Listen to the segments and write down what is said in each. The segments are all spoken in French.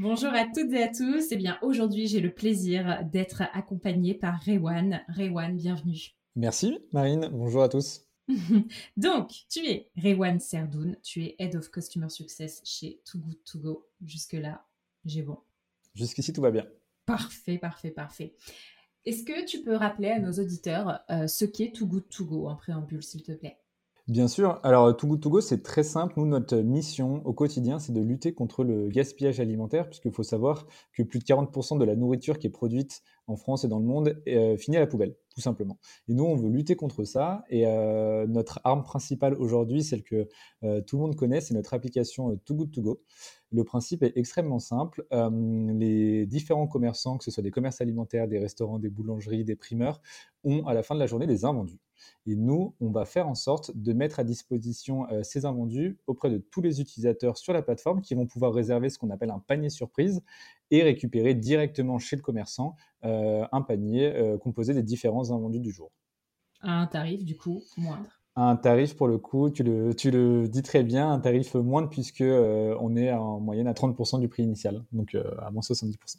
Bonjour à toutes et à tous. Eh bien, aujourd'hui, j'ai le plaisir d'être accompagnée par Rewan. Rewan, bienvenue. Merci, Marine. Bonjour à tous. Donc, tu es Rewan Serdoun, tu es Head of Customer Success chez Too Good To Go. Jusque-là, j'ai bon. Jusqu'ici, tout va bien. Parfait, parfait, parfait. Est-ce que tu peux rappeler à nos auditeurs euh, ce qu'est Too Good To Go en préambule, s'il te plaît? Bien sûr. Alors, Too Good To Go, c'est très simple. Nous, notre mission au quotidien, c'est de lutter contre le gaspillage alimentaire, puisqu'il faut savoir que plus de 40% de la nourriture qui est produite en France et dans le monde euh, finit à la poubelle, tout simplement. Et nous, on veut lutter contre ça. Et euh, notre arme principale aujourd'hui, celle que tout le monde connaît, c'est notre application Too Good To Go. Le principe est extrêmement simple. Euh, les différents commerçants, que ce soit des commerces alimentaires, des restaurants, des boulangeries, des primeurs, ont à la fin de la journée des invendus. Et nous, on va faire en sorte de mettre à disposition euh, ces invendus auprès de tous les utilisateurs sur la plateforme qui vont pouvoir réserver ce qu'on appelle un panier surprise et récupérer directement chez le commerçant euh, un panier composé des différents invendus du jour. À un tarif du coup moindre un tarif pour le coup, tu le, tu le dis très bien, un tarif moindre puisque euh, on est en moyenne à 30% du prix initial, donc euh, à moins 70%.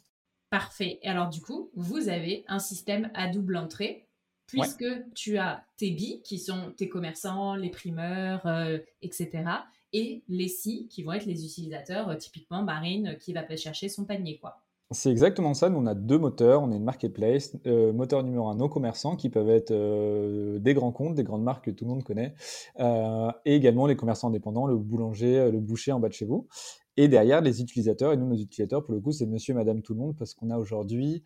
Parfait. Et alors du coup, vous avez un système à double entrée puisque tu as tes billes qui sont tes commerçants, les primeurs, euh, etc. Et les si qui vont être les utilisateurs, typiquement Marine qui va chercher son panier quoi. C'est exactement ça. Nous, on a deux moteurs. On est une marketplace. Euh, moteur numéro un, nos commerçants, qui peuvent être euh, des grands comptes, des grandes marques que tout le monde connaît, euh, et également les commerçants indépendants, le boulanger, le boucher en bas de chez vous. Et derrière, les utilisateurs. Et nous, nos utilisateurs, pour le coup, c'est monsieur, madame, tout le monde, parce qu'on a aujourd'hui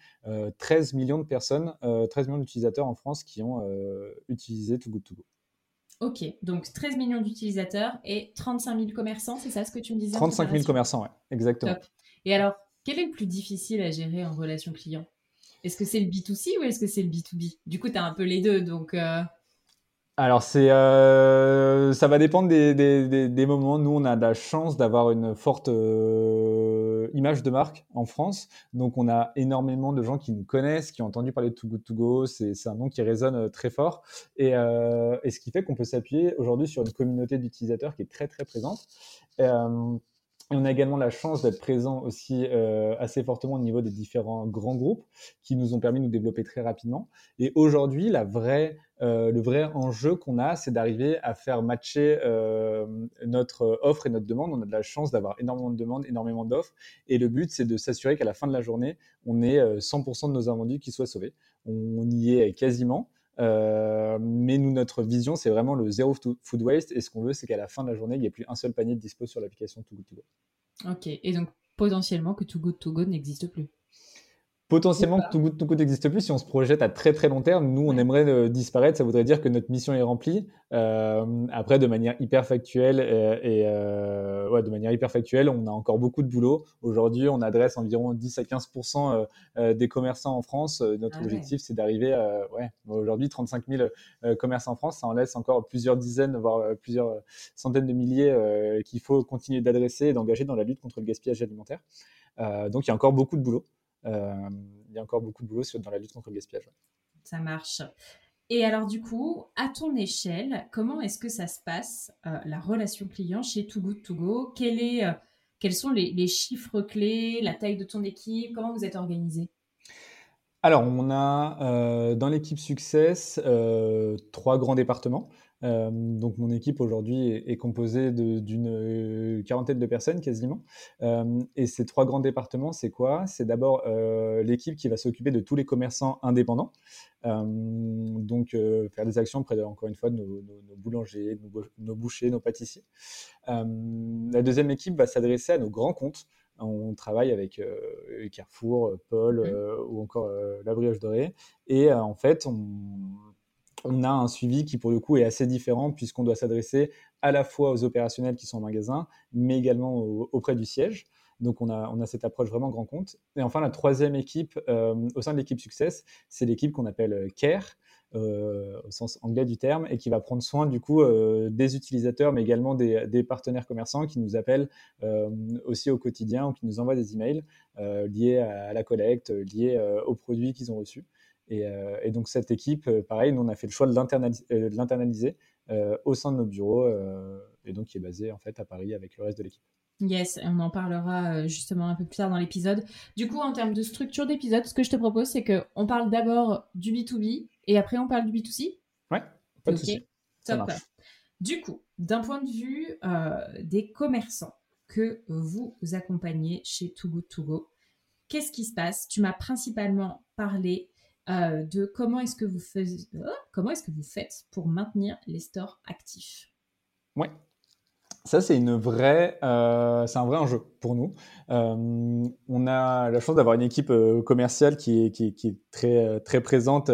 13 millions de personnes, 13 millions d'utilisateurs en France qui ont utilisé Too Good To Go. Ok, donc 13 millions d'utilisateurs et 35 000 commerçants, c'est ça ce que tu me disais 35 000 commerçants, oui, exactement. Et alors, quel est le plus difficile à gérer en relation client? Est-ce que c'est le B2C ou est-ce que c'est le B2B Du coup, tu as un peu les deux, donc... Euh, Alors, c'est, euh, ça va dépendre des, moments. Nous, on a la chance d'avoir une forte euh, image de marque en France. Donc, on a énormément de gens qui nous connaissent, qui ont entendu parler de Too Good To Go. C'est, un nom qui résonne très fort. Et, ce qui fait qu'on peut s'appuyer aujourd'hui sur une communauté d'utilisateurs qui est très, très présente. On a également la chance d'être présent aussi euh, assez fortement au niveau des différents grands groupes qui nous ont permis de nous développer très rapidement. Et aujourd'hui, la vraie, euh, le vrai enjeu qu'on a, c'est d'arriver à faire matcher euh, notre offre et notre demande. On a de la chance d'avoir énormément de demandes, énormément d'offres. Et le but, c'est de s'assurer qu'à la fin de la journée, on ait 100% de nos invendus qui soient sauvés. On y est quasiment. Euh, mais nous, notre vision, c'est vraiment le zéro food waste. Et ce qu'on veut, c'est qu'à la fin de la journée, il n'y ait plus un seul panier de dispo sur l'application Too Good To Go. Ok. Et donc, potentiellement que Too Good To Go n'existe plus potentiellement que tout, tout n'existe plus. Si on se projette à très très long terme, nous, on aimerait euh, disparaître. Ça voudrait dire que notre mission est remplie. Euh, après, de manière hyper factuelle euh, et ouais, de manière hyper factuelle, on a encore beaucoup de boulot. Aujourd'hui, on adresse environ 10 à 15 des commerçants en France. Notre ah objectif, c'est d'arriver à ouais, aujourd'hui 35 000 commerçants en France. Ça en laisse encore plusieurs dizaines, voire plusieurs centaines de milliers qu'il faut continuer d'adresser et d'engager dans la lutte contre le gaspillage alimentaire. donc, il y a encore beaucoup de boulot. Euh, il y a encore beaucoup de boulot dans la lutte contre le gaspillage. Ça marche. Et alors du coup, à ton échelle, comment est-ce que ça se passe, euh, la relation client chez Too Good To Go? Est, euh, Quels sont les, chiffres clés, la taille de ton équipe? Comment vous êtes organisé? Alors, on a dans l'équipe Success trois grands départements. Euh, donc mon équipe aujourd'hui est, composée d'une euh, quarantaine de personnes quasiment. Euh, et ces trois grands départements, c'est quoi? C'est d'abord l'équipe qui va s'occuper de tous les commerçants indépendants. donc faire des actions près de, encore une fois, de nos, boulangers, nos, bouchers, nos pâtissiers. la deuxième équipe va s'adresser à nos grands comptes. On travaille avec Carrefour, Paul mmh. ou encore la Brioche Dorée. Et en fait, on, on a un suivi qui, pour le coup, est assez différent puisqu'on doit s'adresser à la fois aux opérationnels qui sont en magasin, mais également auprès du siège. Donc, on a, on a cette approche vraiment grand compte. Et enfin, la troisième équipe euh, au sein de l'équipe Success, c'est l'équipe qu'on appelle euh, CARE, euh, au sens anglais du terme, et qui va prendre soin du coup des utilisateurs, mais également des, partenaires commerçants qui nous appellent aussi au quotidien ou qui nous envoient des emails liés à, la collecte, liés aux produits qu'ils ont reçus. Euh, et, donc cette équipe, euh, pareil, nous on a fait le choix de l'internaliser euh, au sein de nos bureaux et donc qui est basée en fait à Paris avec le reste de l'équipe. Yes, on en parlera justement un peu plus tard dans l'épisode. Du coup, en termes de structure d'épisode, ce que je te propose, c'est qu'on parle d'abord du B2B et après on parle du B2C. Ouais, pas de souci. Top. Du coup, d'un point de vue des commerçants que vous accompagnez chez Too Good To Go, qu'est-ce qui se passe? Tu m'as principalement parlé euh, de comment est-ce que vous faites, oh, comment est-ce que vous faites pour maintenir les stores actifs? Ouais. Ça, c'est une vraie, euh, c'est un vrai enjeu pour nous. Euh, on a la chance d'avoir une équipe commerciale qui est, qui, est très, très présente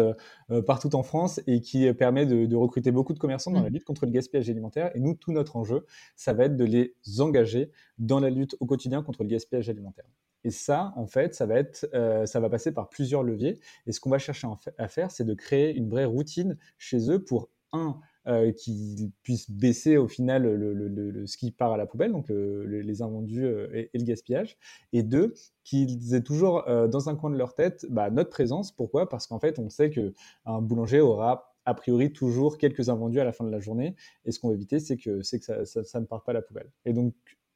partout en France et qui permet de, recruter beaucoup de commerçants dans la mmh. lutte contre le gaspillage alimentaire. Et nous, tout notre enjeu, ça va être de les engager dans la lutte au quotidien contre le gaspillage alimentaire. Et ça, en fait, ça va, être, euh, ça va passer par plusieurs leviers. Et ce qu'on va chercher à faire, c'est de créer une vraie routine chez eux pour, un, euh, qu'ils puissent baisser au final le, ce qui part à la poubelle, donc les invendus euh, et, le gaspillage. Et deux, qu'ils aient toujours dans un coin de leur tête bah, notre présence. Pourquoi? Parce qu'en fait, on sait qu'un boulanger aura a priori toujours quelques invendus à la fin de la journée. Et ce qu'on veut éviter, c'est que, que ça, ça, ça, ne parte pas à la poubelle. Et donc,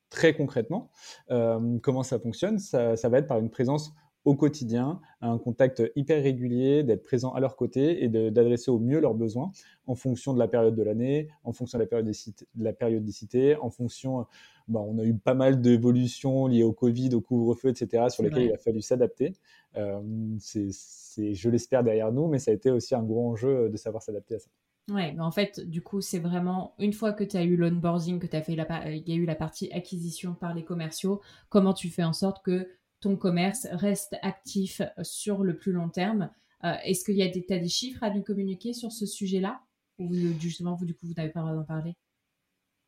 très concrètement, euh, comment ça fonctionne ça, va être par une présence au quotidien, un contact hyper régulier, d'être présent à leur côté et d'adresser au mieux leurs besoins en fonction de la période de l'année, en fonction de la, périodicité, de la périodicité, en fonction, bah, on a eu pas mal d'évolutions liées au Covid, au couvre-feu, etc., sur lesquelles il a fallu s'adapter. Euh, c'est, je l'espère, derrière nous, mais ça a été aussi un gros enjeu de savoir s'adapter à ça. Ouais, mais en fait, du coup, c'est vraiment une fois que tu as eu l'onboarding, que tu as fait il y a eu la partie acquisition par les commerciaux, comment tu fais en sorte que ton commerce reste actif sur le plus long terme? Euh, est-ce qu'il y a des, as des chiffres à nous communiquer sur ce sujet-là? Ou justement, vous, du coup, vous n'avez pas d'en parler?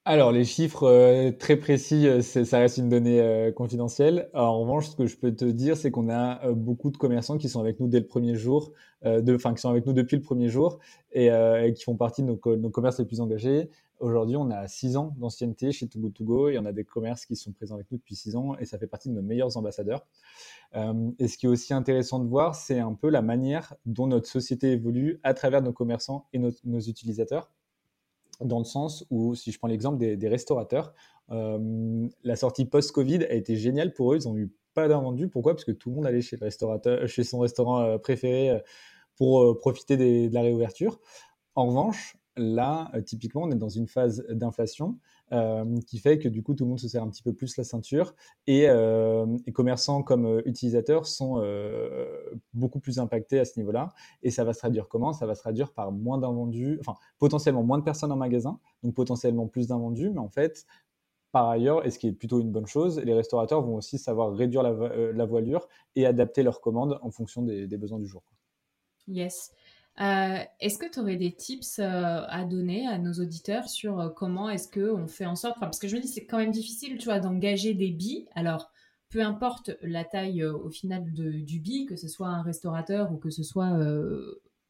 Alors, les chiffres euh, très précis, euh, ça reste une donnée euh, confidentielle. en revanche, ce que je peux te dire, c'est qu'on a beaucoup de commerçants qui sont avec nous dès le premier jour, enfin, qui sont avec nous depuis le premier jour et, qui font partie de nos, nos, commerces les plus engagés. Aujourd'hui, on a six ans d'ancienneté chez Too Good To Go et on a des commerces qui sont présents avec nous depuis six ans et ça fait partie de nos meilleurs ambassadeurs. et ce qui est aussi intéressant de voir, c'est un peu la manière dont notre société évolue à travers nos commerçants et nos utilisateurs dans le sens où, si je prends l'exemple des, restaurateurs, euh, la sortie post-Covid a été géniale pour eux. Ils n'ont eu pas d'invendu. Pourquoi? Parce que tout le monde allait chez, le restaurateur, chez son restaurant euh, préféré euh, pour profiter de la réouverture. En revanche, là, typiquement, on est dans une phase d'inflation. Euh, qui fait que du coup tout le monde se serre un petit peu plus la ceinture et, euh, commerçants comme euh, utilisateurs sont beaucoup plus impactés à ce niveau-là. Et ça va se traduire comment? Ça va se traduire par moins d'invendus, enfin potentiellement moins de personnes en magasin, donc potentiellement plus d'invendus, mais en fait par ailleurs, et ce qui est plutôt une bonne chose, les restaurateurs vont aussi savoir réduire la, voilure et adapter leurs commandes en fonction des, des besoins du jour. Yes. Euh, est-ce que tu aurais des tips euh, à donner à nos auditeurs sur euh, comment est-ce qu'on fait en sorte, parce que je me dis c'est quand même difficile, tu vois, d'engager des billes. Alors, peu importe la taille au final du billet, que ce soit un restaurateur ou que ce soit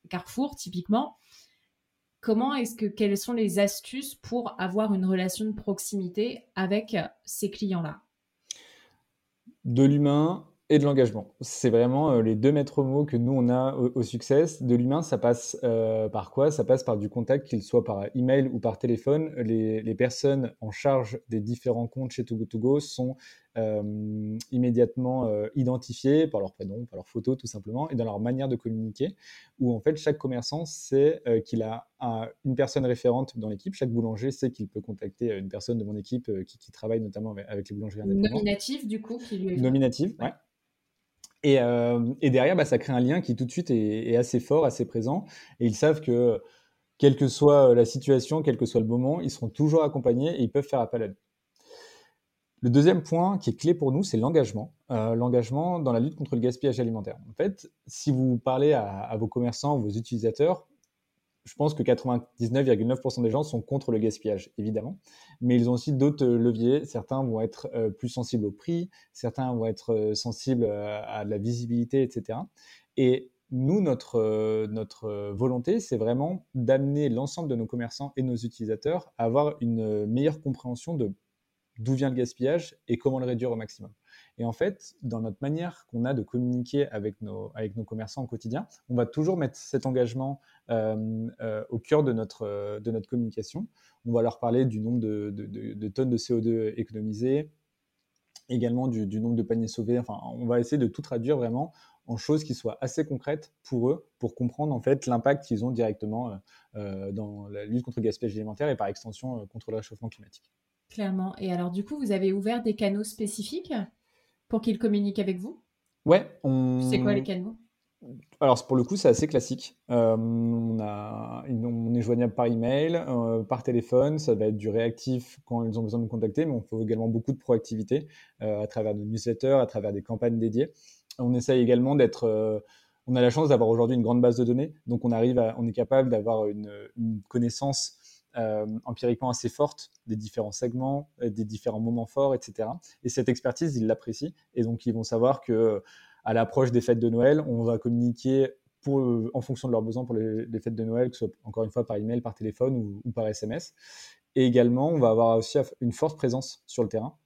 Carrefour typiquement, comment est-ce que quelles sont les astuces pour avoir une relation de proximité avec ces clients-là? De l'humain, et de l'engagement. C'est vraiment euh, les deux maîtres mots que nous, on a au, succès. De l'humain, ça passe euh, par quoi? Ça passe par du contact, qu'il soit par email ou par téléphone. Les, les, personnes en charge des différents comptes chez Togo Togo sont immédiatement identifiés par leur prénom, par leur photo tout simplement, et dans leur manière de communiquer, où en fait chaque commerçant sait qu'il a une personne référente dans l'équipe, chaque boulanger sait qu'il peut contacter une personne de mon équipe qui, travaille notamment avec, les boulangeries indépendantes. Nominative du coup qui lui Nominative, ouais. Et, et, derrière, bah, ça crée un lien qui tout de suite est, assez fort, assez présent. Et ils savent que quelle que soit la situation, quel que soit le moment, ils seront toujours accompagnés et ils peuvent faire appel à nous. Le deuxième point qui est clé pour nous, c'est l'engagement. Euh, l'engagement dans la lutte contre le gaspillage alimentaire. En fait, si vous parlez à, vos commerçants, vos utilisateurs, je pense que 99,9% des gens sont contre le gaspillage, évidemment. Mais ils ont aussi d'autres leviers. Certains vont être euh, plus sensibles au prix, certains vont être euh, sensibles à, la visibilité, etc. Et nous, notre, notre volonté, c'est vraiment d'amener l'ensemble de nos commerçants et nos utilisateurs à avoir une meilleure compréhension de d'où vient le gaspillage et comment le réduire au maximum. Et en fait, dans notre manière qu'on a de communiquer avec nos, avec nos commerçants au quotidien, on va toujours mettre cet engagement euh, euh, au cœur de notre, euh, de notre communication. On va leur parler du nombre de, tonnes de CO2 économisées, également du, du, nombre de paniers sauvés. Enfin, on va essayer de tout traduire vraiment en choses qui soient assez concrètes pour eux, pour comprendre en fait l'impact qu'ils ont directement dans la lutte contre le gaspillage alimentaire et par extension contre le réchauffement climatique. Clairement. Et alors, du coup, vous avez ouvert des canaux spécifiques? Pour qu'ils communiquent avec vous? Ouais. On... C'est quoi les canaux alors pour le coup, c'est assez classique. Euh, on, a, on, est joignable par email, euh, par téléphone. Ça va être du réactif quand ils ont besoin de nous contacter, mais on fait également beaucoup de proactivité euh, à travers nos newsletters, à travers des campagnes dédiées. On essaye également d'être. on a la chance d'avoir aujourd'hui une grande base de données, donc on arrive, à, on est capable d'avoir une, une, connaissance euh, empiriquement assez forte des différents segments, euh, des différents moments forts, etc. Et cette expertise, ils l'apprécient. Et donc, ils vont savoir que à l'approche des fêtes de Noël, on va communiquer pour, en fonction de leurs besoins pour les, fêtes de Noël, que ce soit encore une fois par email, par téléphone ou par SMS. Et également, on va avoir aussi une forte présence sur le terrain.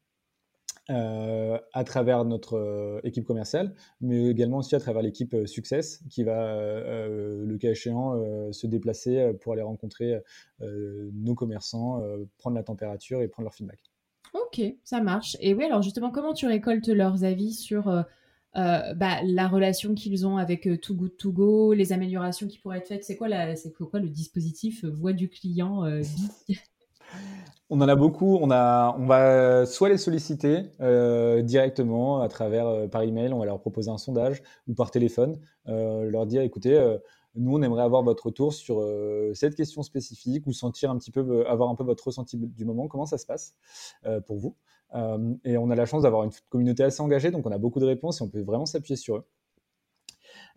Euh, à travers notre euh, équipe commerciale, mais également aussi à travers l'équipe euh, Success qui va, le cas échéant, se déplacer pour aller rencontrer nos commerçants, prendre la température et prendre leur feedback. Ok, ça marche. Et oui, alors justement, comment tu récoltes leurs avis sur bah, la relation qu'ils ont avec Too Good To Go, les améliorations qui pourraient être faites? C'est quoi le dispositif voix du client On en a beaucoup. On, va soit les solliciter euh, directement à travers euh, par email, on va leur proposer un sondage ou par téléphone, euh, leur dire écoutez, nous on aimerait avoir votre retour sur cette question spécifique ou sentir un petit peu, avoir un peu votre ressenti du moment. Comment ça se passe pour vous Et on a la chance d'avoir une communauté assez engagée, donc on a beaucoup de réponses et on peut vraiment s'appuyer sur eux.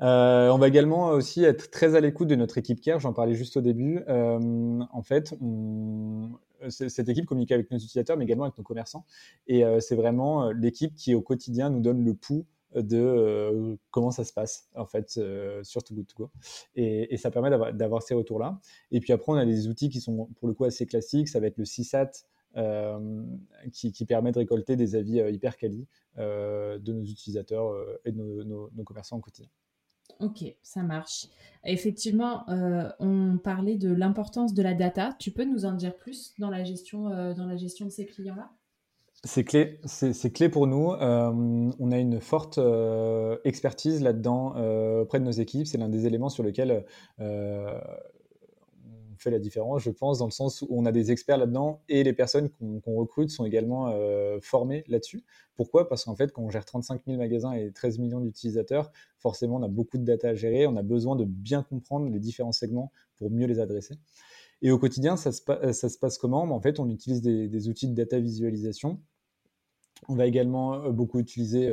on va également aussi être très à l'écoute de notre équipe CARE, j'en parlais juste au début. en fait, cette équipe communique avec nos utilisateurs, mais également avec nos commerçants. Et euh, c'est vraiment euh, l'équipe qui, au quotidien, nous donne le pouls de comment ça se passe en fait sur Too Go. Et, ça permet d'avoir ces retours là et puis après on a des outils qui sont pour le coup assez classiques. Ça va être le CSAT qui, permet de récolter des avis hyper quali de nos utilisateurs et de nos commerçants au quotidien Ok, ça marche. Effectivement, euh, on parlait de l'importance de la data. Tu peux nous en dire plus dans la gestion, euh, dans la gestion de ces clients-là? C'est clé, c'est clé pour nous. Euh, on a une forte expertise là-dedans auprès de nos équipes. C'est l'un des éléments sur lesquels la différence, je pense, dans le sens où on a des experts là-dedans et les personnes qu'on recrute sont également euh, formées là-dessus. Pourquoi? Parce qu'en fait, quand on gère 35 000 magasins et 13 millions d'utilisateurs, forcément, on a beaucoup de data à gérer, on a besoin de bien comprendre les différents segments pour mieux les adresser. Et au quotidien, ça se, ça se passe comment? En fait, on utilise des outils de data visualisation on va également beaucoup utiliser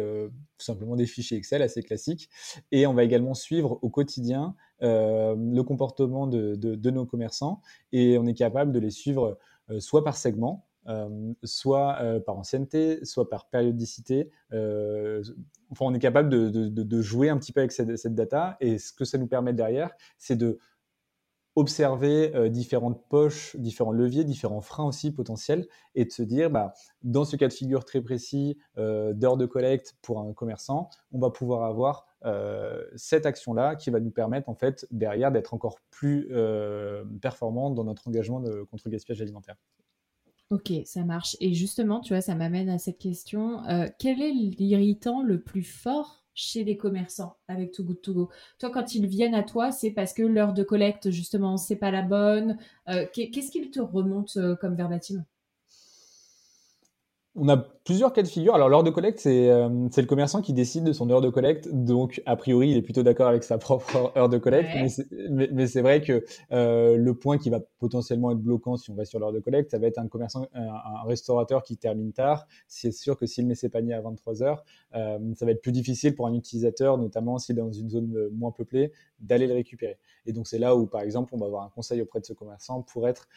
tout simplement des fichiers Excel assez classiques et on va également suivre au quotidien le comportement de, nos commerçants et on est capable de les suivre soit par segment, soit par ancienneté, soit par périodicité. enfin, on est capable de, jouer un petit peu avec cette, data et ce que ça nous permet derrière, c'est de observer euh, différentes poches, différents leviers, différents freins aussi potentiels, et de se dire, bah, dans ce cas de figure très précis euh, d'heure de collecte pour un commerçant, on va pouvoir avoir euh, cette action-là qui va nous permettre en fait derrière d'être encore plus performant dans notre engagement contre le gaspillage alimentaire. Ok, ça marche. Et justement, tu vois, ça m'amène à cette question. quel est l'irritant le plus fort chez les commerçants avec Too Good To Go Toi, quand ils viennent à toi, c'est parce que l'heure de collecte, justement, c'est pas la bonne. Euh, qu'est-ce qu'ils te remontent euh, comme verbatim? On a plusieurs cas de figure. Alors, l'heure de collecte, euh, c'est le commerçant qui décide de son heure de collecte. Donc, a priori, il est plutôt d'accord avec sa propre heure de collecte. Mais c'est vrai que euh, le point qui va potentiellement être bloquant si on va sur l'heure de collecte, ça va être un commerçant, un, restaurateur qui termine tard. C'est sûr que s'il met ses paniers à 23 heures, euh, ça va être plus difficile pour un utilisateur, notamment s'il est dans une zone moins peuplée, d'aller le récupérer. Et donc, c'est là où, par exemple, on va avoir un conseil auprès de ce commerçant pour être,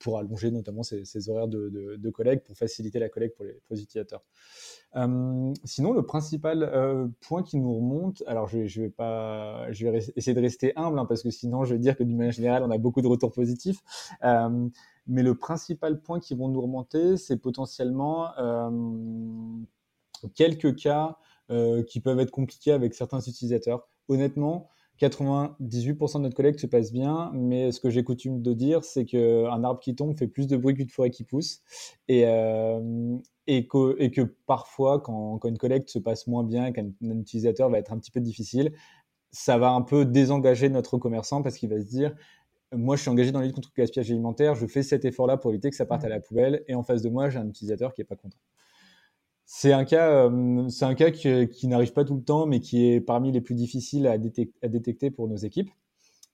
pour allonger notamment ses, ses horaires de, collecte pour faciliter la collecte pour les, utilisateurs. Euh, sinon, le principal euh, point qui nous remonte, alors je, vais pas, je vais essayer de rester humble hein, parce que sinon je vais dire que d'une manière générale on a beaucoup de retours positifs. Euh, mais le principal point qui vont nous remonter, c'est potentiellement quelques cas qui peuvent être compliqués avec certains utilisateurs. Honnêtement, 98% de notre collecte se passe bien, mais ce que j'ai coutume de dire, c'est qu'un arbre qui tombe fait plus de bruit qu'une forêt qui pousse. Et, euh, et, que, et, que, parfois, quand, quand, une collecte se passe moins bien, qu'un utilisateur va être un petit peu difficile, ça va un peu désengager notre commerçant parce qu'il va se dire moi, je suis engagé dans la lutte contre le gaspillage alimentaire, je fais cet effort-là pour éviter que ça parte à la poubelle, et en face de moi, j'ai un utilisateur qui n'est pas content. C'est un cas, euh, c'est un cas qui, n'arrive pas tout le temps, mais qui est parmi les plus difficiles à, détecter pour nos équipes.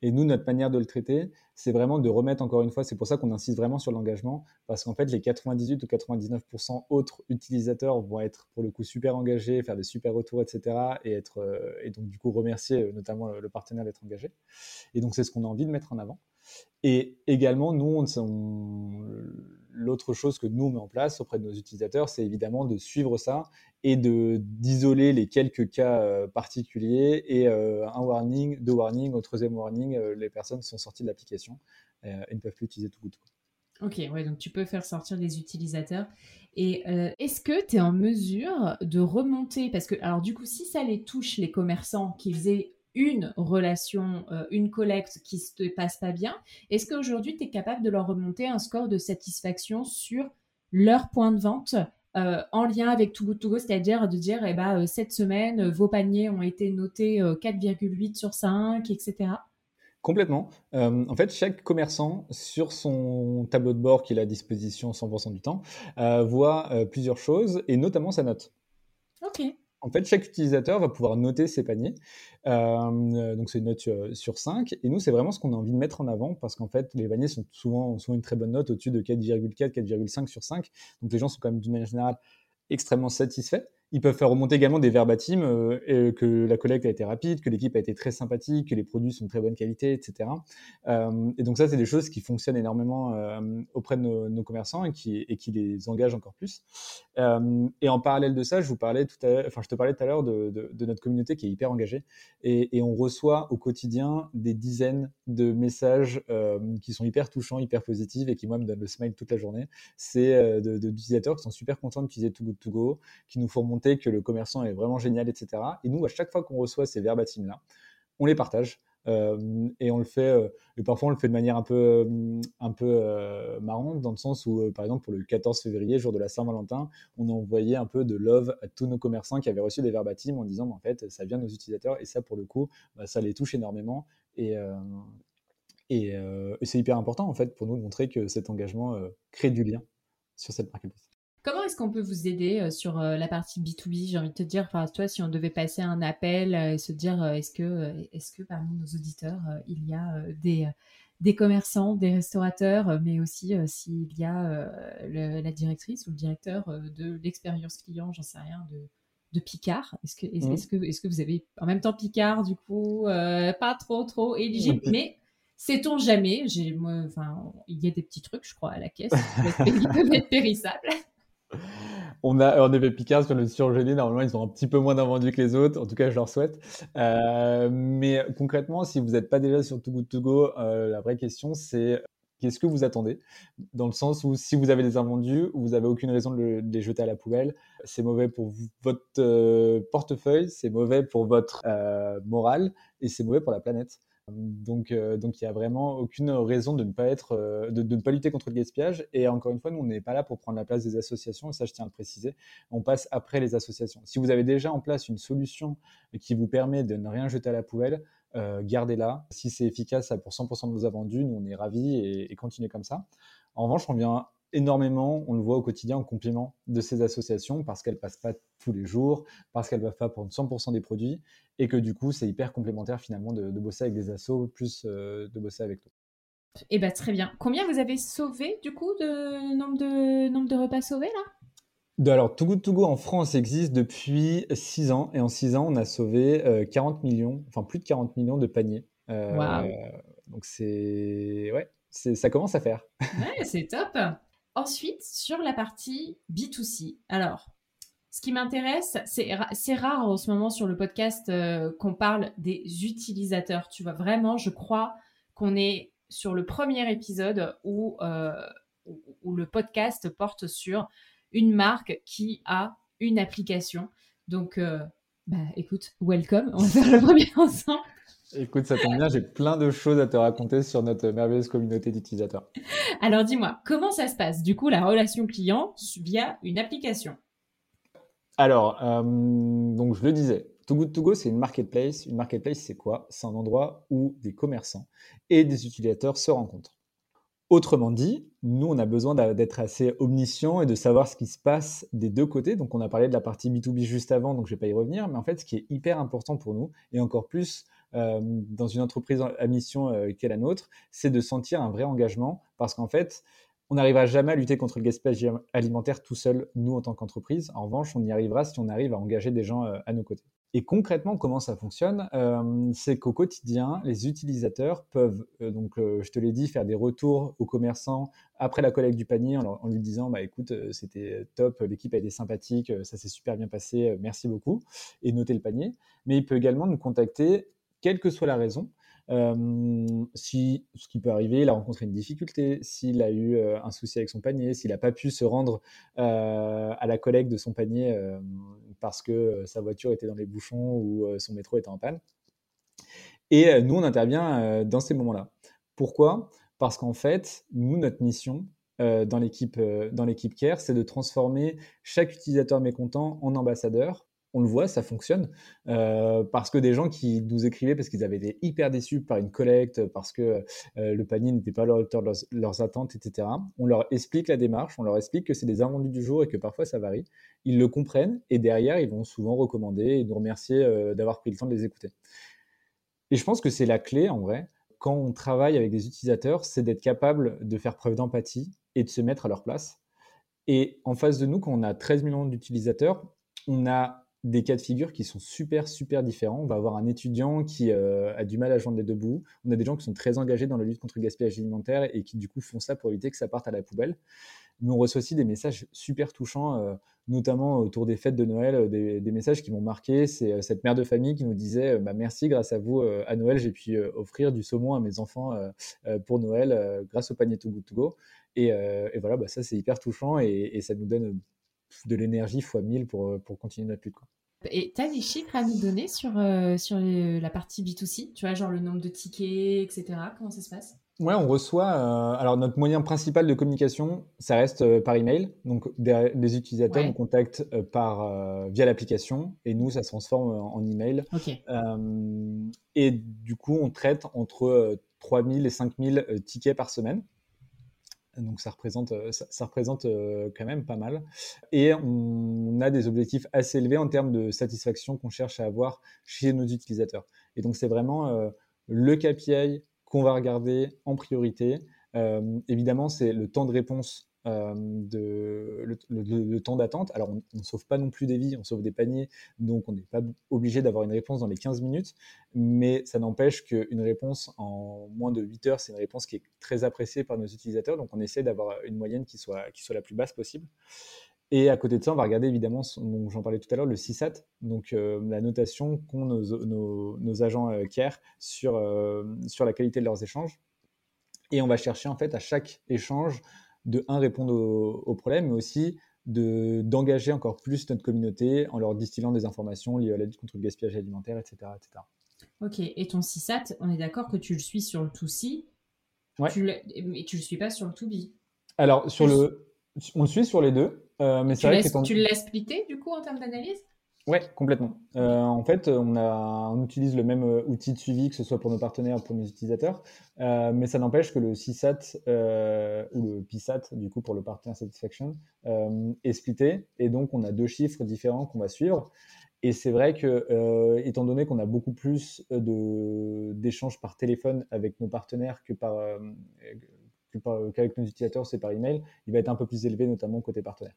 Et nous, notre manière de le traiter, c'est vraiment de remettre encore une fois, c'est pour ça qu'on insiste vraiment sur l'engagement, parce qu'en fait, les 98 ou 99% autres utilisateurs vont être pour le coup super engagés, faire des super retours, etc. Et, être, euh, et donc du coup remercier euh, notamment le partenaire d'être engagé. Et donc c'est ce qu'on a envie de mettre en avant. Et également, nous, l'autre chose que nous on met en place auprès de nos utilisateurs, c'est évidemment de suivre ça et de d'isoler les quelques cas euh, particuliers et euh, un warning, deux warnings, au troisième warning, euh, les personnes sont sorties de l'application et ne peuvent plus utiliser tout Good. Ok, ouais, donc tu peux faire sortir les utilisateurs. Et est-ce que tu es en mesure de remonter? Parce que, alors du coup, si ça les touche, les commerçants qui faisaient une relation, euh, une collecte qui se passe pas bien, est-ce qu'aujourd'hui tu es capable de leur remonter un score de satisfaction sur leur point de vente euh, en lien avec Too Good To Go, c'est-à-dire de dire eh ben, euh, cette semaine, vos paniers ont été notés 4,8 sur 5, etc. Complètement. en fait, chaque commerçant, sur son tableau de bord qu'il a à disposition 100% du temps, voit plusieurs choses, et notamment sa note. Ok. En fait, chaque utilisateur va pouvoir noter ses paniers. Euh, donc, c'est une note sur, 5. Et nous, c'est vraiment ce qu'on a envie de mettre en avant parce qu'en fait, les paniers sont souvent, ont souvent une très bonne note au-dessus de 4,4, 4,5 sur 5. Donc, les gens sont quand même d'une manière générale extrêmement satisfaits. Ils peuvent faire remonter également des verbatims, euh, que la collecte a été rapide, que l'équipe a été très sympathique, que les produits sont de très bonne qualité, etc. Euh, et donc ça, c'est des choses qui fonctionnent énormément euh, auprès de nos, commerçants et qui, les engagent encore plus. et en parallèle de ça, je vous parlais tout à enfin, je te parlais tout à l'heure de, de, notre communauté qui est hyper engagée et, on reçoit au quotidien des dizaines de messages qui sont hyper touchants, hyper positifs et qui moi me donnent le smile toute la journée. C'est d'utilisateurs qui sont super contents d'utiliser Too Good To Go, qui nous font que le commerçant est vraiment génial, etc. Et nous, à chaque fois qu'on reçoit ces verbatims-là, on les partage. Euh, et on le fait, euh, et parfois on le fait de manière un peu, euh, un peu marrante, dans le sens où, par exemple, pour le 14 février, jour de la Saint-Valentin, on a envoyé un peu de love à tous nos commerçants qui avaient reçu des verbatims en disant, en fait, ça vient de nos utilisateurs, et ça, pour le coup, bah, ça les touche énormément. Et, et, et c'est hyper important, en fait, pour nous de montrer que cet engagement crée du lien sur cette marketplace. Comment est-ce qu'on peut vous aider euh, sur euh, la partie B2B J'ai envie de te dire, enfin, toi, si on devait passer un appel euh, et se dire, est-ce que, est-ce que parmi nos auditeurs, il y a des, des commerçants, des restaurateurs, mais aussi s'il y a la directrice ou le directeur de l'expérience client, j'en sais rien, de, de Picard? Est-ce que, est, mmh. que, est-ce que vous avez en même temps Picard, du coup, pas trop, trop éligible, mais sait-on jamais? J'ai, enfin, il y a des petits trucs, je crois, à la caisse qui peuvent être périssables on a, avait Picard sur le surgelé. Normalement, ils ont un petit peu moins d'invendus que les autres. En tout cas, je leur souhaite. Euh, mais concrètement, si vous n'êtes pas déjà sur Too Good To Go, euh, la vraie question, c'est qu'est-ce que vous attendez? Dans le sens où si vous avez des invendus, vous n'avez aucune raison de, les jeter à la poubelle, c'est mauvais pour votre euh, portefeuille, c'est mauvais pour votre morale et c'est mauvais pour la planète. Donc, donc il n'y a vraiment aucune raison de ne pas être, de, ne pas lutter contre le gaspillage. Et encore une fois, nous on n'est pas là pour prendre la place des associations. Et ça, je tiens à le préciser. On passe après les associations. Si vous avez déjà en place une solution qui vous permet de ne rien jeter à la poubelle, gardez-la. Si c'est efficace pour 100% de vos invendus, nous on est ravis et, et continuez comme ça. En revanche, on vient énormément, on le voit au quotidien en complément de ces associations parce qu'elles passent pas tous les jours, parce qu'elles ne peuvent pas prendre 100% des produits et que du coup c'est hyper complémentaire finalement de, bosser avec des assos plus euh, de bosser avec toi. Eh bien très bien. Combien vous avez sauvé du coup de nombre de, nombre de repas sauvés là? Alors, Too Good To Go en France existe depuis 6 ans et en 6 ans, on a sauvé 40 euh, millions, enfin plus de 40 millions de paniers. Euh, donc c'est ouais, ça commence à faire. Ouais, c'est top. Ensuite, sur la partie B2C. Alors, ce qui m'intéresse, c'est rare en ce moment sur le podcast euh, qu'on parle des utilisateurs. Tu vois, vraiment, je crois qu'on est sur le premier épisode où, euh, le podcast porte sur une marque qui a une application. Donc, euh, bah, écoute, welcome, on va faire le premier ensemble. Écoute, ça tombe bien, j'ai plein de choses à te raconter sur notre merveilleuse communauté d'utilisateurs. Alors dis-moi, comment ça se passe? Du coup la relation client via une application Alors, euh, donc je le disais, Too Good To Go, c'est une marketplace. Une marketplace, c'est quoi? C'est un endroit où des commerçants et des utilisateurs se rencontrent. Autrement dit, nous, on a besoin d'être assez omniscient et de savoir ce qui se passe des deux côtés. Donc, on a parlé de la partie B2B juste avant, donc je ne vais pas y revenir. Mais en fait, ce qui est hyper important pour nous, et encore plus dans une entreprise à mission euh, qu'est la nôtre, c'est de sentir un vrai engagement parce qu'en fait, on n'arrivera jamais à lutter contre le gaspillage alimentaire tout seul, nous, en tant qu'entreprise. En revanche, on y arrivera si on arrive à engager des gens euh, à nos côtés. Et concrètement, comment ça fonctionne C'est qu'au quotidien, les utilisateurs peuvent, donc je te l'ai dit, faire des retours aux commerçants après la collecte du panier en, lui disant bah, écoute, c'était top, l'équipe a été sympathique, ça s'est super bien passé, merci beaucoup, et noter le panier. Mais il peut également nous contacter quelle que soit la raison. si ce qui peut arriver, il a rencontré une difficulté, s'il a eu un souci avec son panier, s'il n'a pas pu se rendre à la collecte de son panier parce que sa voiture était dans les bouchons ou son métro était en panne. Et nous, on intervient dans ces moments-là. Pourquoi? Parce qu'en fait, nous, notre mission dans l'équipe Care, c'est de transformer chaque utilisateur mécontent en ambassadeur on le voit, ça fonctionne. Euh, parce que des gens qui nous écrivaient parce qu'ils avaient été hyper déçus par une collecte, parce que euh, le panier n'était pas à hauteur de leurs, attentes, etc. On leur explique la démarche, on leur explique que c'est des invendus du jour et que parfois ça varie. Ils le comprennent et derrière, ils vont souvent recommander et nous remercier euh, d'avoir pris le temps de les écouter. Et je pense que c'est la clé, en vrai, quand on travaille avec des utilisateurs, c'est d'être capable de faire preuve d'empathie et de se mettre à leur place. Et en face de nous, quand on a 13 millions d'utilisateurs, on a des cas de figure qui sont super, super différents. On va avoir un étudiant qui euh, a du mal à joindre les deux bouts. On a des gens qui sont très engagés dans la lutte contre le gaspillage alimentaire et qui, du coup, font ça pour éviter que ça parte à la poubelle. Mais on reçoit aussi des messages super touchants, euh, notamment autour des fêtes de Noël, euh, des, messages qui m'ont marqué. C'est cette mère de famille qui nous disait bah, Merci, grâce à vous, à Noël, j'ai pu offrir du saumon à mes enfants pour Noël grâce au panier To Go. Et, voilà, bah, ça, c'est hyper touchant et ça nous donne de l'énergie fois 1000 pour, euh, pour continuer notre lutte. Quoi. Et tu as des chiffres à nous donner sur, euh, sur la partie B2C Tu vois, genre le nombre de tickets, etc. Comment ça se passe? Ouais, on reçoit. Euh, alors, notre moyen principal de communication, ça reste par email. Donc, des, utilisateurs nous contactent par, via l'application et nous, ça se transforme en, email. et du coup, on traite entre 3000 et 5000 tickets par semaine. Donc ça représente, euh, euh, quand même pas mal. Et on a des objectifs assez élevés en termes de satisfaction qu'on cherche à avoir chez nos utilisateurs. Et donc c'est vraiment euh, le KPI qu'on va regarder en priorité. évidemment, c'est le temps de réponse euh, de, le, temps d'attente. Alors, on ne sauve pas non plus des vies, on sauve des paniers, donc on n'est pas obligé d'avoir une réponse dans les 15 minutes, mais ça n'empêche qu'une réponse en moins de 8 heures, c'est une réponse qui est très appréciée par nos utilisateurs, donc on essaie d'avoir une moyenne qui soit, qui soit la plus basse possible. Et à côté de ça, on va regarder évidemment, j'en parlais tout à l'heure, le CSAT, donc euh, la notation qu'ont nos, nos, agents euh, CARE sur, sur la qualité de leurs échanges. Et on va chercher en fait à chaque échange de un répondre aux, problèmes, mais aussi de d'engager encore plus notre communauté en leur distillant des informations liées à la lutte contre le gaspillage alimentaire, etc. etc. Ok, et ton CSAT, on est d'accord que tu le suis sur le 2C, ouais. tu mais tu le suis pas sur le 2B. Alors, sur le... on le suit sur les deux, euh, mais c'est vrai que Tu le laisses splitter, du coup, en termes d'analyse? Ouais, complètement. Euh, en fait, on, utilise le même euh, outil de suivi, que ce soit pour nos partenaires ou pour nos utilisateurs, euh, mais ça n'empêche que le CSAT ou le PSAT, du coup, pour le Partner Satisfaction, est splitté, et donc on a deux chiffres différents qu'on va suivre. Et c'est vrai que, étant donné qu'on a beaucoup plus d'échanges par téléphone avec nos partenaires que par qu'avec nos utilisateurs, c'est par email, il va être un peu plus élevé, notamment côté partenaire.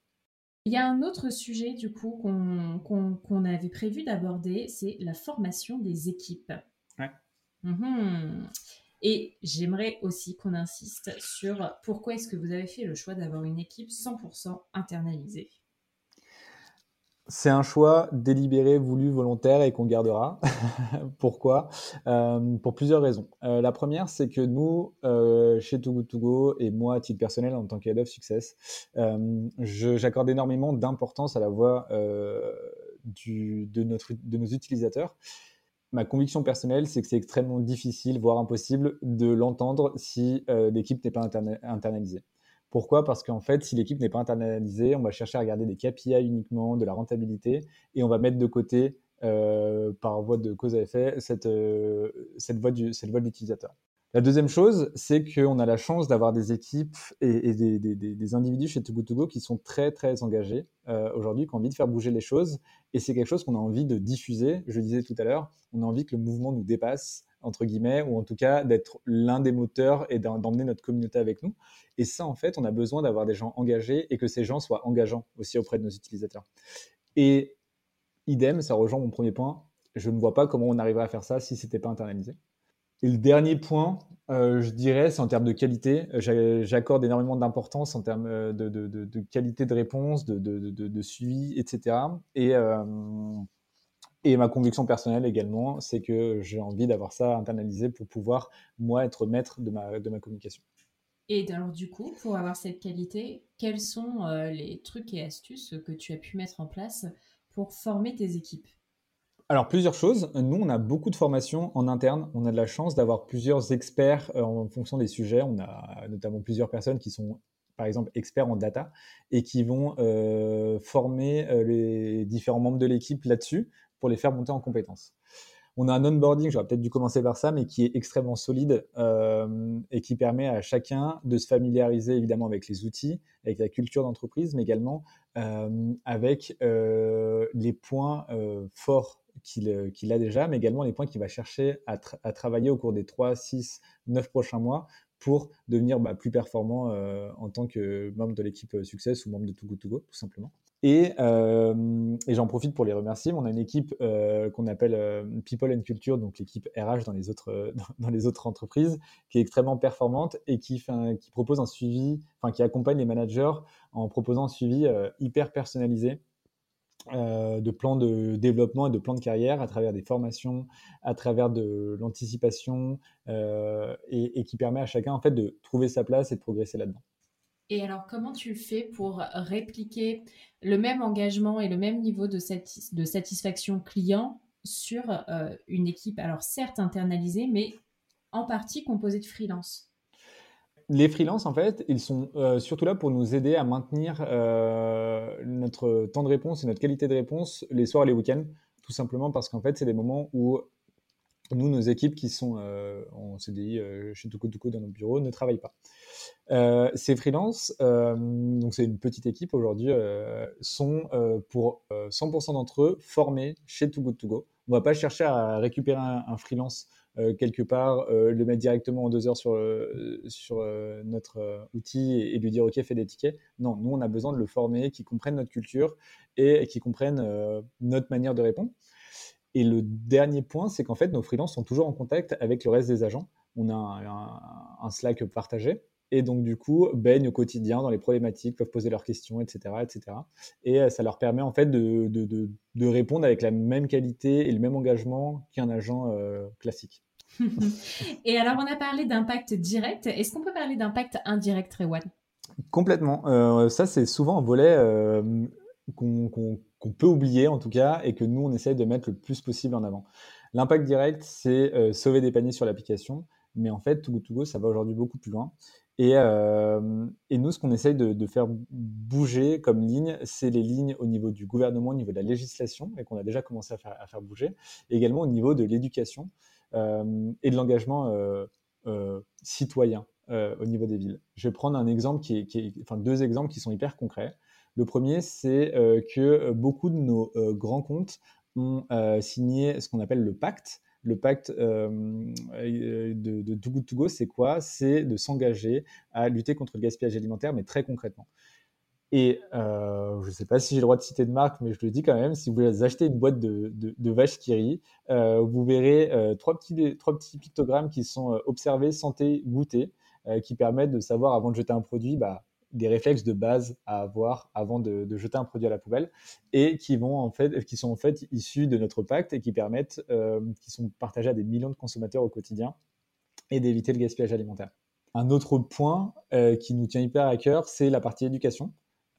Il y a un autre sujet du coup qu'on avait prévu d'aborder, c'est la formation des équipes. Ouais. Mhm. Et j'aimerais aussi qu'on insiste sur pourquoi est-ce que vous avez fait le choix d'avoir une équipe 100% internalisée. C'est un choix délibéré, voulu, volontaire et qu'on gardera. Pourquoi? Euh, Pour plusieurs raisons. Euh, la première, c'est que nous, euh, chez Too Good To Go, et moi, à titre personnel, en tant qu'Head of Success, j'accorde énormément d'importance à la voix de, notre, de nos utilisateurs. Ma conviction personnelle, c'est que c'est extrêmement difficile, voire impossible, de l'entendre si l'équipe n'est pas internalisée. Pourquoi? Parce qu'en fait, si l'équipe n'est pas internalisée, on va chercher à regarder des KPI uniquement, de la rentabilité, et on va mettre de côté, euh, par voie de cause à effet, cette, euh, cette voie d'utilisateur. La deuxième chose, c'est qu'on a la chance d'avoir des équipes et, des, individus chez Togo Togo qui sont très très engagés euh, aujourd'hui, qui ont envie de faire bouger les choses. Et c'est quelque chose qu'on a envie de diffuser. Je disais tout à l'heure, on a envie que le mouvement nous dépasse, entre guillemets, ou en tout cas d'être l'un des moteurs et d'emmener notre communauté avec nous. Et ça, en fait, on a besoin d'avoir des gens engagés et que ces gens soient engageants aussi auprès de nos utilisateurs. Et idem, ça rejoint mon premier point. Je ne vois pas comment on arriverait à faire ça si ce n'était pas internalisé. Et le dernier point, euh, je dirais, c'est en termes de qualité. J'accorde énormément d'importance en termes euh, de, qualité de réponse, de, suivi, etc. Et, et ma conviction personnelle également, c'est que j'ai envie d'avoir ça internalisé pour pouvoir, moi, être maître de ma, de ma communication. Et alors, du coup, pour avoir cette qualité, quels sont euh, les trucs et astuces que tu as pu mettre en place pour former tes équipes? Alors, plusieurs choses. Nous, on a beaucoup de formations en interne. On a de la chance d'avoir plusieurs experts euh, en fonction des sujets. On a notamment plusieurs personnes qui sont, par exemple, experts en data et qui vont euh, former les différents membres de l'équipe là-dessus pour les faire monter en compétences. On a un onboarding, j'aurais peut-être dû commencer par ça, mais qui est extrêmement solide euh, et qui permet à chacun de se familiariser évidemment avec les outils, avec la culture d'entreprise, mais également euh, avec euh, les points forts qu'il a déjà, mais également les points qu'il va chercher à, travailler au cours des 3, 6, 9 prochains mois pour devenir bah, plus performant en tant que membre de l'équipe Success ou membre de Too Good To Go, tout simplement. Et, euh, et j'en profite pour les remercier. On a une équipe qu'on appelle People and Culture, donc l'équipe RH dans les, autres, dans les autres entreprises, qui est extrêmement performante et qui, fait qui propose un suivi, enfin qui accompagne les managers en proposant un suivi hyper personnalisé euh, de plans de développement et de plans de carrière à travers des formations, à travers de l'anticipation euh, et, qui permet à chacun en fait de trouver sa place et de progresser là-dedans. Et alors, comment tu fais pour répliquer le même engagement et le même niveau de, satisfaction client sur euh, une équipe, alors certes internalisée, mais en partie composée de freelance les freelances, en fait, ils sont euh, surtout là pour nous aider à maintenir euh, notre temps de réponse et notre qualité de réponse les soirs et les week-ends, tout simplement parce qu'en fait, c'est des moments où nous, nos équipes qui sont euh, en CDI chez Tuko dans nos bureaux ne travaillent pas. ces freelances, donc c'est une petite équipe aujourd'hui, sont pour 100% d'entre eux formés chez Too. On ne va pas chercher à récupérer un freelance euh, quelque part, euh, le mettre directement en deux heures sur, euh, sur notre outil et, lui dire OK, fais des tickets. Non, nous, on a besoin de le former, qu'il comprenne notre culture et, qu'il comprenne notre manière de répondre. Et le dernier point, c'est qu'en fait, nos freelances sont toujours en contact avec le reste des agents. On a un, un Slack partagé et donc du coup baignent au quotidien dans les problématiques, peuvent poser leurs questions, etc., etc. Et ça leur permet en fait de, de, de, répondre avec la même qualité et le même engagement qu'un agent classique. et alors on a parlé d'impact direct. Est-ce qu'on peut parler d'impact indirect, Rewan Complètement. Euh, ça c'est souvent un volet euh, qu'on peut oublier en tout cas et que nous on essaye de mettre le plus possible en avant. L'impact direct, c'est sauver des paniers sur l'application, mais en fait, Too Good To Go, ça va aujourd'hui beaucoup plus loin. Et, et, nous, ce qu'on essaye de, faire bouger comme ligne, c'est les lignes au niveau du gouvernement, au niveau de la législation, et qu'on a déjà commencé à faire, bouger, également au niveau de l'éducation et de l'engagement citoyen au niveau des villes. Je vais prendre un exemple qui est, enfin deux exemples qui sont hyper concrets. Le premier, c'est que beaucoup de nos grands comptes ont signé ce qu'on appelle le pacte. Le pacte de, de Too To Go, c'est quoi? C'est de s'engager à lutter contre le gaspillage alimentaire, mais très concrètement. Et je ne sais pas si j'ai le droit de citer de marque, mais je le dis quand même, si vous acheter une boîte de, de, de vaches qui rit, vous verrez trois, petits, trois petits pictogrammes qui sont observés, santé, goûter, qui permettent de savoir avant de jeter un produit, bah, des réflexes de base à avoir avant de, jeter un produit à la poubelle et qui vont en fait, qui sont en fait issus de notre pacte et qui permettent, euh, qui sont partagés à des millions de consommateurs au quotidien et d'éviter le gaspillage alimentaire. Un autre point euh, qui nous tient hyper à cœur, c'est la partie éducation.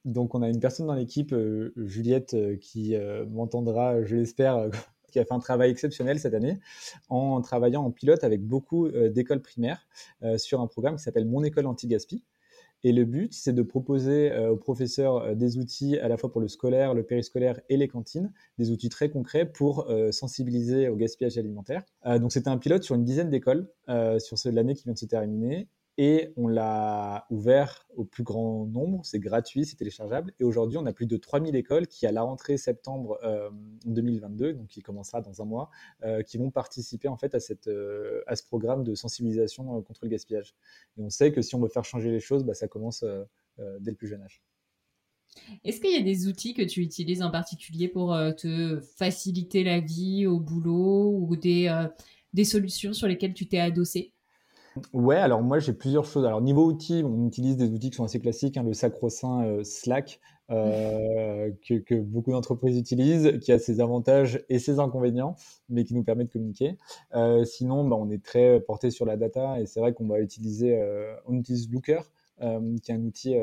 Donc on a une personne dans l'équipe, euh, Juliette, qui m'entendra, je l'espère, qui a fait un travail exceptionnel cette année en travaillant en pilote avec beaucoup d'écoles primaires sur un programme qui s'appelle Mon école anti-gaspi et le but, c'est de proposer euh, aux professeurs euh, des outils à la fois pour le scolaire, le périscolaire et les cantines, des outils très concrets pour euh, sensibiliser au gaspillage alimentaire. donc c'était un pilote sur une dizaine d'écoles sur l'année qui vient de se terminer et on l'a ouvert au plus grand nombre, c'est gratuit, c'est téléchargeable. Et aujourd'hui, on a plus de 3000 écoles qui, à la rentrée septembre 2022, euh, donc qui commencera dans un mois, euh, qui vont participer en fait à, cette, euh, à ce programme de sensibilisation contre le gaspillage. Et on sait que si on veut faire changer les choses, bah, ça commence dès le plus jeune âge. Est-ce qu'il y a des outils que tu utilises en particulier pour te faciliter la vie au boulot ou des, des solutions sur lesquelles tu t'es adossé? Ouais, alors moi j'ai plusieurs choses. Alors niveau outils, on utilise des outils qui sont assez classiques, hein, le sacro-saint euh, Slack, euh, que, beaucoup d'entreprises utilisent, qui a ses avantages et ses inconvénients, mais qui nous permet de communiquer. Euh, sinon, bah, on est très porté sur la data et c'est vrai qu'on va utiliser, on utilise Looker, qui est un outil,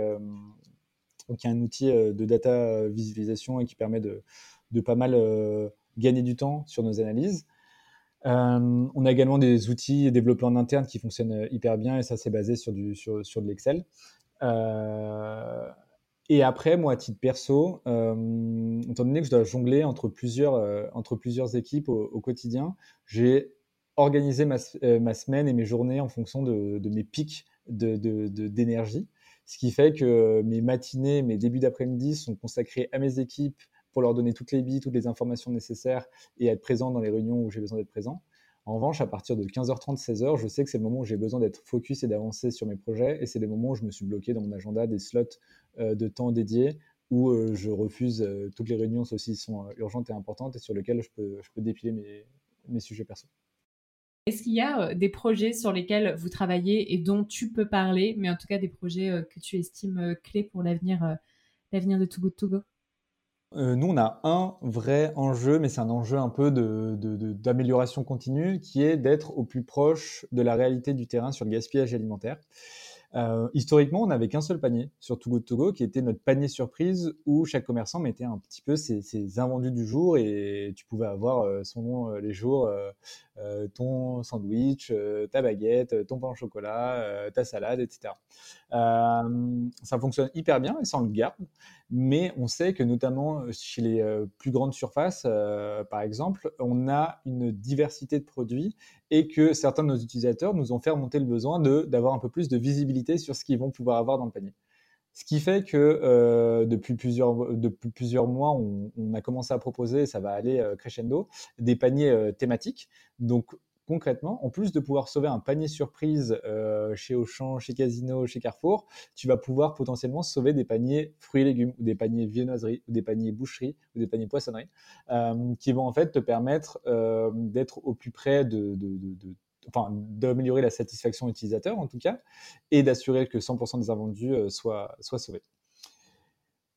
qui est un outil de data visualisation et qui permet de, de pas mal gagner du temps sur nos analyses. Euh, on a également des outils développés en interne qui fonctionnent euh, hyper bien et ça c'est basé sur, du, sur, sur de l'Excel. Euh, et après, moi, à titre perso, étant donné que je dois jongler entre plusieurs, entre plusieurs équipes au, quotidien, j'ai organisé ma, ma, semaine et mes journées en fonction de, de mes pics d'énergie. De, ce qui fait que mes matinées, mes débuts d'après-midi sont consacrés à mes équipes, pour leur donner toutes les billes, toutes les informations nécessaires et être présent dans les réunions où j'ai besoin d'être présent. En revanche, à partir de 15h30, 16h, je sais que c'est le moment où j'ai besoin d'être focus et d'avancer sur mes projets. Et c'est les moments où je me suis bloqué dans mon agenda des slots euh, de temps dédiés où euh, je refuse euh, toutes les réunions, sauf si sont urgentes et importantes, et sur lesquelles je peux, je peux dépiler mes, mes sujets perso. Est-ce qu'il y a des projets sur lesquels vous travaillez et dont tu peux parler, mais en tout cas des projets que tu estimes clés pour l'avenir de Too Good euh, nous, on a un vrai enjeu, mais c'est un enjeu un peu d'amélioration continue, qui est d'être au plus proche de la réalité du terrain sur le gaspillage alimentaire. Euh, historiquement, on n'avait qu'un seul panier sur Too Good To Go, qui était notre panier surprise, où chaque commerçant mettait un petit peu ses, invendus du jour et tu pouvais avoir euh, son nom les jours, ton sandwich, ta baguette, ton pain au chocolat, ta salade, etc. ça fonctionne hyper bien et ça on le garde mais on sait que notamment euh, chez les euh, plus grandes surfaces, euh, par exemple, on a une diversité de produits et que certains de nos utilisateurs nous ont fait remonter le besoin d'avoir un peu plus de visibilité sur ce qu'ils vont pouvoir avoir dans le panier. Ce qui fait que depuis, plusieurs, depuis plusieurs mois, on, on, a commencé à proposer, ça va aller crescendo, des paniers thématiques. Donc concrètement, en plus de pouvoir sauver un panier surprise euh, chez Auchan, chez Casino, chez Carrefour, tu vas pouvoir potentiellement sauver des paniers fruits et légumes, ou des paniers viennoiseries, ou des paniers boucheries, ou des paniers poissonneries, euh, qui vont en fait te permettre euh, d'être au plus près de, enfin, d'améliorer la satisfaction utilisateur en tout cas, et d'assurer que 100% des invendus soient, soient sauvés.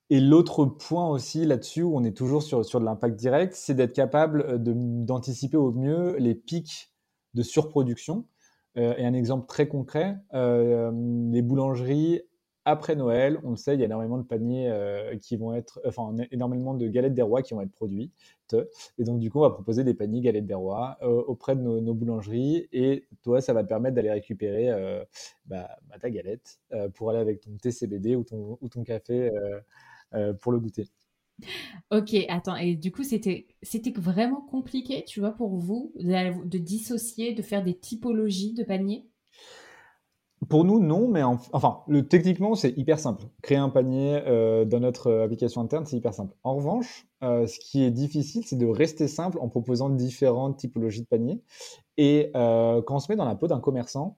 Et l'autre point aussi là-dessus, où on est toujours sur, sur de l'impact direct, c'est d'être capable d'anticiper au mieux les pics de surproduction. Euh, et un exemple très concret, euh, les boulangeries après Noël, on le sait, il y a énormément de paniers euh, qui vont être, enfin, énormément de galettes des rois qui vont être produites. Et donc, du coup, on va proposer des paniers galettes des rois auprès de nos, boulangeries. Et toi, ça va te permettre d'aller récupérer bah, bah, ta galette pour aller avec ton TCBD ou ton, ou ton café pour le goûter. Ok, attends, et du coup, c'était vraiment compliqué, tu vois, pour vous, de dissocier, de faire des typologies de paniers? Pour nous, non, mais enfin, le, techniquement, c'est hyper simple. Créer un panier euh, dans notre euh, application interne, c'est hyper simple. En revanche, euh, ce qui est difficile, c'est de rester simple en proposant différentes typologies de paniers. Et quand on se met dans la peau d'un commerçant,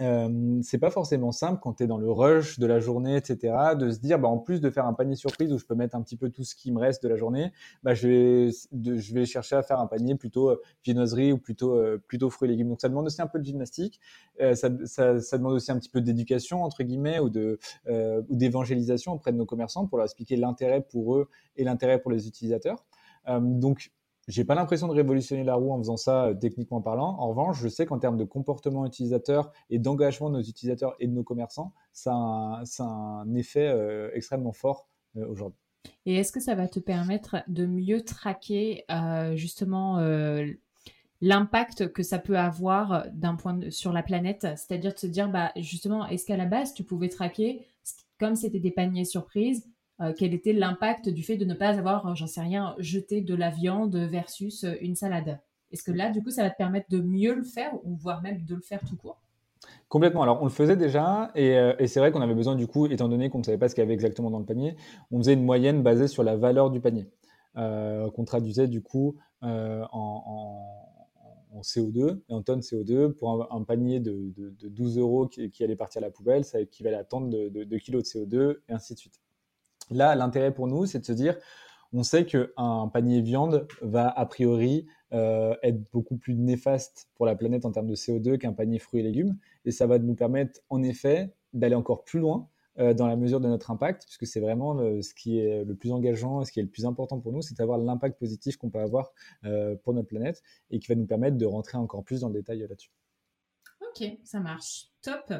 euh, c'est pas forcément simple quand tu es dans le rush de la journée, etc., de se dire, bah, en plus de faire un panier surprise où je peux mettre un petit peu tout ce qui me reste de la journée, bah, je, vais, je vais chercher à faire un panier plutôt euh, viennoiserie ou plutôt, euh, plutôt fruits et légumes. Donc ça demande aussi un peu de gymnastique, euh, ça, ça, ça, demande aussi un petit peu d'éducation, entre guillemets, de ou d'évangélisation auprès de nos commerçants pour leur expliquer l'intérêt pour eux et l'intérêt pour les utilisateurs. donc j'ai pas l'impression de révolutionner la roue en faisant ça euh, techniquement parlant. En revanche, je sais qu'en termes de comportement utilisateur et d'engagement de nos utilisateurs et de nos commerçants, ça a un, effet euh, extrêmement fort euh, aujourd'hui. Et est-ce que ça va te permettre de mieux traquer justement l'impact que ça peut avoir d'un point sur la planète? C'est-à-dire de se dire, bah, justement, est-ce qu'à la base, tu pouvais traquer, comme c'était des paniers surprises, euh, quel était l'impact du fait de ne pas avoir, euh, j'en sais rien, jeté de la viande versus euh, une salade? Est-ce que là, du coup, ça va te permettre de mieux le faire ou voire même de le faire tout court? Complètement. Alors, on le faisait déjà, et, c'est vrai qu'on avait besoin, du coup, étant donné qu'on ne savait pas ce qu'il y avait exactement dans le panier, on faisait une moyenne basée sur la valeur du panier, qu'on traduisait, du coup, en, CO2, en tonnes CO2. Pour un, panier de, 12 euros qui, allait partir à la poubelle, ça équivalait à tant de, de kilos de CO2, et ainsi de suite. Là, l'intérêt pour nous, c'est de se dire, on sait qu'un panier viande va a priori euh, être beaucoup plus néfaste pour la planète en termes de CO2 qu'un panier fruits et légumes. Et ça va nous permettre, en effet, d'aller encore plus loin euh, dans la mesure de notre impact, puisque c'est vraiment ce qui est le plus engageant, ce qui est le plus important pour nous, c'est d'avoir l'impact positif qu'on peut avoir euh, pour notre planète et qui va nous permettre de rentrer encore plus dans le détail là-dessus. Ok, ça marche. Top.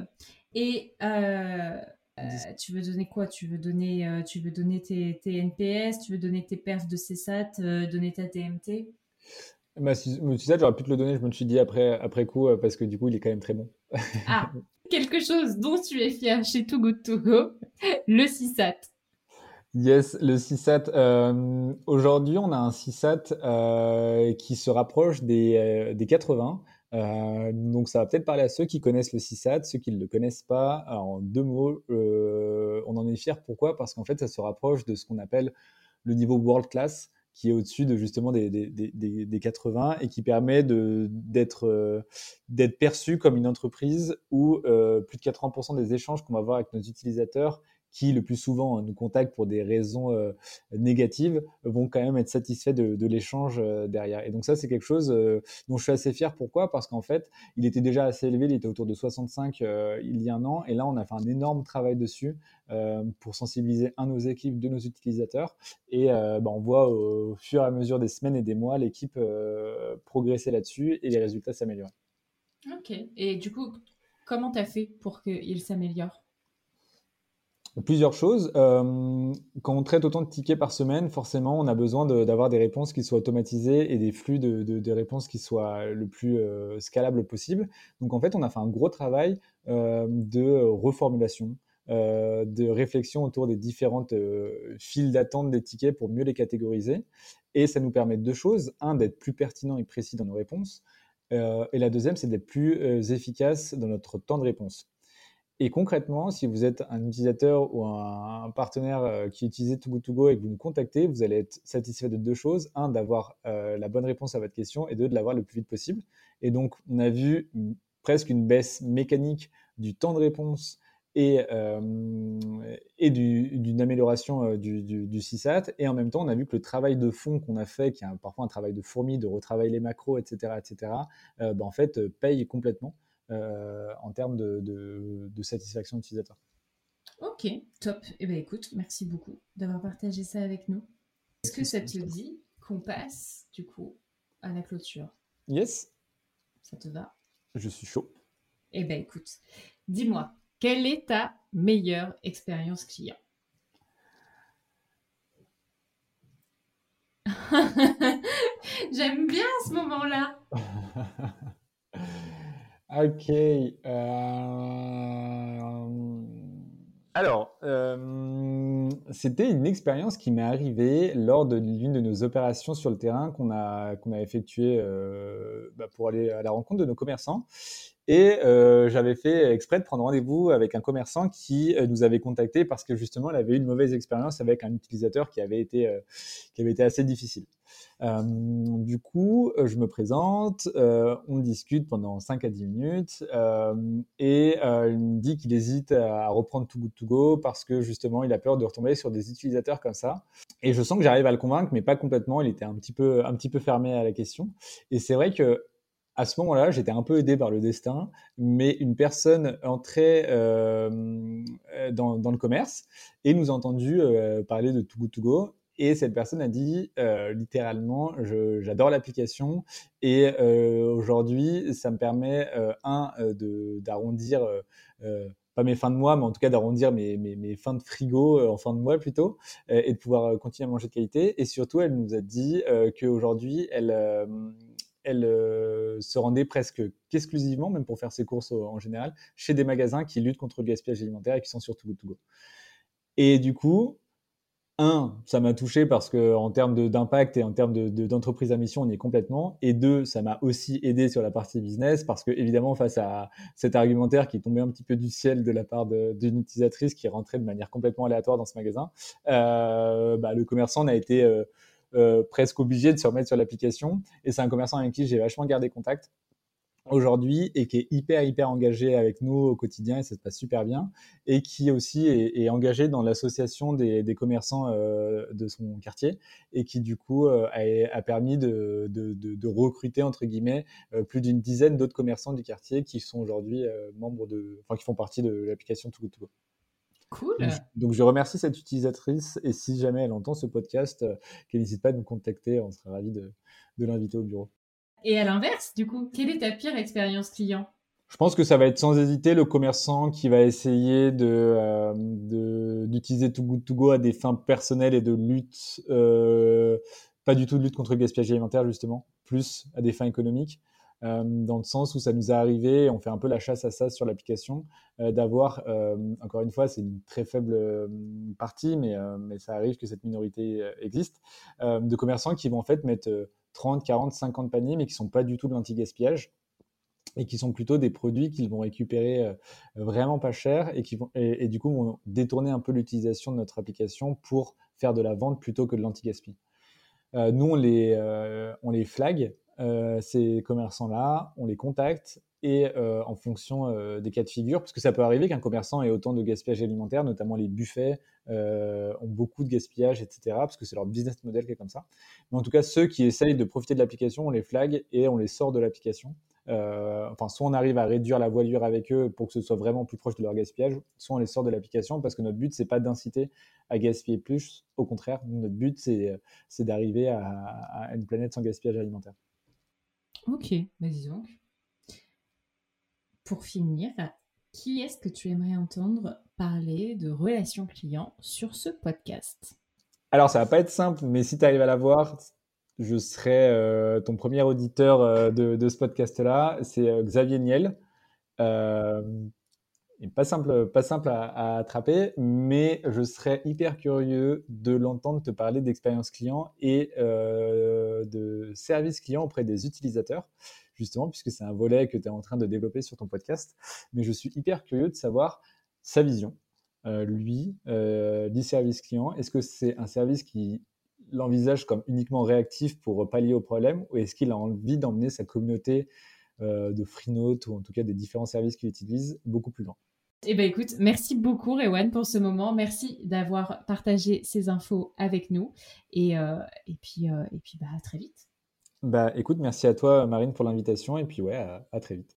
Et euh, tu veux donner quoi? Tu veux donner, euh, tu veux donner tes, NPS, tu veux donner tes perfs de CSAT, euh, donner ta TMT bah, CSAT, j'aurais pu te le donner, je me suis dit après, après coup, parce que du coup, il est quand même très bon. ah, quelque chose dont tu es fier chez Too Good To Go, le CSAT. Yes, le CSAT. Aujourd'hui, on a un CSAT qui se rapproche des, des 80. Euh, donc ça va peut-être parler à ceux qui connaissent le CISAT, ceux qui ne le connaissent pas. Alors, en deux mots, euh, on en est fier. Pourquoi? Parce qu'en fait, ça se rapproche de ce qu'on appelle le niveau world class, qui est au-dessus de justement des, des, des, des, 80 et qui permet d'être euh, d'être perçu comme une entreprise où plus de 80% des échanges qu'on va avoir avec nos utilisateurs qui le plus souvent hein, nous contactent pour des raisons euh, négatives, vont quand même être satisfaits de, l'échange euh, derrière. Et donc ça, c'est quelque chose euh, dont je suis assez fier. Pourquoi? Parce qu'en fait, il était déjà assez élevé, il était autour de 65 il y a un an, et là, on a fait un énorme travail dessus pour sensibiliser un nos équipes, de nos utilisateurs, et bah, on voit au fur et à mesure des semaines et des mois l'équipe progresser là-dessus et les résultats s'améliorer. Ok. Et du coup, comment tu as fait pour qu'il s'améliore? Plusieurs choses. Euh, quand on traite autant de tickets par semaine, forcément, on a besoin d'avoir des réponses qui soient automatisées et des flux de, réponses qui soient le plus euh, scalable possible. Donc, en fait, on a fait un gros travail euh, de reformulation, de réflexion autour des différentes files d'attente des tickets pour mieux les catégoriser. Et ça nous permet deux choses. Un, d'être plus pertinent et précis dans nos réponses. et la deuxième, c'est d'être plus efficace dans notre temps de réponse. Et concrètement, si vous êtes un utilisateur ou un, partenaire euh, qui utilise Too et que vous nous contactez, vous allez être satisfait de deux choses. Un, d'avoir euh, la bonne réponse à votre question et deux, de l'avoir le plus vite possible. Et donc, on a vu presque une baisse mécanique du temps de réponse et, euh, d'une amélioration du, du. Et en même temps, on a vu que le travail de fond qu'on a fait, qui est parfois un travail de fourmi, de retravailler les macros, etc., etc., bah, en fait, paye complètement. Euh, en termes de, satisfaction utilisateur. Ok, top. Eh bien, écoute, merci beaucoup d'avoir partagé ça avec nous. Est-ce que ça te dit qu'on passe, du coup, à la clôture? Yes. Ça te va? Je suis chaud. Eh bien, écoute, dis-moi, quelle est ta meilleure expérience client? J'aime bien ce moment-là. ok. Euh, alors, euh, c'était une expérience qui m'est arrivée lors de l'une de nos opérations sur le terrain qu'on a, qu'on a effectué euh, bah, pour aller à la rencontre de nos commerçants. Et euh, j'avais fait exprès de prendre rendez-vous avec un commerçant qui euh, nous avait contacté parce que justement, il avait eu une mauvaise expérience avec un utilisateur qui avait été, euh, qui avait été assez difficile. du coup, je me présente, on discute pendant 5 à 10 minutes et il me dit qu'il hésite à reprendre Too Good To Go parce que justement, il a peur de retomber sur des utilisateurs comme ça. Et je sens que j'arrive à le convaincre, mais pas complètement. Il était un petit peu, un petit peu fermé à la question. Et c'est vrai que à ce moment-là, j'étais un peu aidé par le destin, mais une personne entrait euh, dans, le commerce et nous a entendu euh, parler de Too Good. Et cette personne a dit euh, littéralement, j'adore l'application et aujourd'hui, ça me permet, un, d'arrondir, pas mes fins de mois, mais en tout cas d'arrondir mes, mes, fins de frigo en fin de mois plutôt, et de pouvoir continuer à manger de qualité. Et surtout, elle nous a dit qu'aujourd'hui, elle elle euh, se rendait presque exclusivement, même pour faire ses courses en général, chez des magasins qui luttent contre le gaspillage alimentaire et qui sont surtout Good To Go. Et du coup, un, ça m'a touché parce que en termes d'impact et en termes d'entreprise de, à mission, on y est complètement. Et deux, ça m'a aussi aidé sur la partie business parce que évidemment, face à cet argumentaire qui tombait un petit peu du ciel de la part d'une utilisatrice qui rentrait de manière complètement aléatoire dans ce magasin, euh, bah, le commerçant n'a été euh, euh, presque obligé de se remettre sur l'application. Et c'est un commerçant avec qui j'ai vachement gardé contact aujourd'hui et qui est hyper hyper engagé avec nous au quotidien et ça se passe super bien et qui aussi est, engagé dans l'association des, commerçants euh, de son quartier et qui du coup euh, a, permis de, recruter entre guillemets plus d'une dizaine d'autres commerçants du quartier qui sont aujourd'hui membres de enfin qui font partie de l'application Too Good Cool. Donc, je remercie cette utilisatrice et si jamais elle entend ce podcast, euh, qu'elle n'hésite pas à nous contacter, on serait ravis de, l'inviter au bureau. Et à l'inverse, du coup, quelle est ta pire expérience client? Je pense que ça va être sans hésiter le commerçant qui va essayer de, euh, d'utiliser Too Good To Go à des fins personnelles et de lutte, euh, pas du tout de lutte contre le gaspillage alimentaire justement, plus à des fins économiques. Euh, dans le sens où ça nous est arrivé, on fait un peu la chasse à ça sur l'application, euh, d'avoir, euh, encore une fois, c'est une très faible partie, mais, ça arrive que cette minorité existe, de commerçants qui vont en fait mettre 30, 40, 50 paniers, mais qui sont pas du tout de l'anti-gaspillage et qui sont plutôt des produits qu'ils vont récupérer vraiment pas cher et qui vont et, du coup vont détourner un peu l'utilisation de notre application pour faire de la vente plutôt que de l'anti-gaspi. nous, on les, on les flag euh, ces commerçants-là, on les contacte et euh, en fonction euh, des cas de figure, parce que ça peut arriver qu'un commerçant ait autant de gaspillage alimentaire, notamment les buffets ont beaucoup de gaspillage, etc., parce que c'est leur business model qui est comme ça. Mais en tout cas, ceux qui essayent de profiter de l'application, on les flag et on les sort de l'application. enfin, soit on arrive à réduire la voilure avec eux pour que ce soit vraiment plus proche de leur gaspillage, soit on les sort de l'application parce que notre but, c'est pas d'inciter à gaspiller plus. Au contraire, notre but, c'est d'arriver à une planète sans gaspillage alimentaire. Ok, vas-y donc. Pour finir, qui est-ce que tu aimerais entendre parler de relations clients sur ce podcast? Alors, ça va pas être simple, mais si tu arrives à la voir, je serai euh, ton premier auditeur euh, de, ce podcast-là. C'est euh, Xavier Niel pas simple, pas simple à, attraper, mais je serais hyper curieux de l'entendre te parler d'expérience client et euh, de service client auprès des utilisateurs, justement, puisque c'est un volet que tu es en train de développer sur ton podcast. Mais je suis hyper curieux de savoir sa vision, euh, lui, euh, du service client. Est-ce que c'est un service qui l'envisage comme uniquement réactif pour pallier au problème, ou est-ce qu'il a envie d'emmener sa communauté de FreeNote ou en tout cas des différents services qu'il utilise beaucoup plus loin? Eh bien, écoute, merci beaucoup, Rewan, pour ce moment. Merci d'avoir partagé ces infos avec nous. Et, euh, et puis, euh, et puis bah, à très vite. Bah, écoute, merci à toi, Marine, pour l'invitation. Et puis, ouais, à très vite.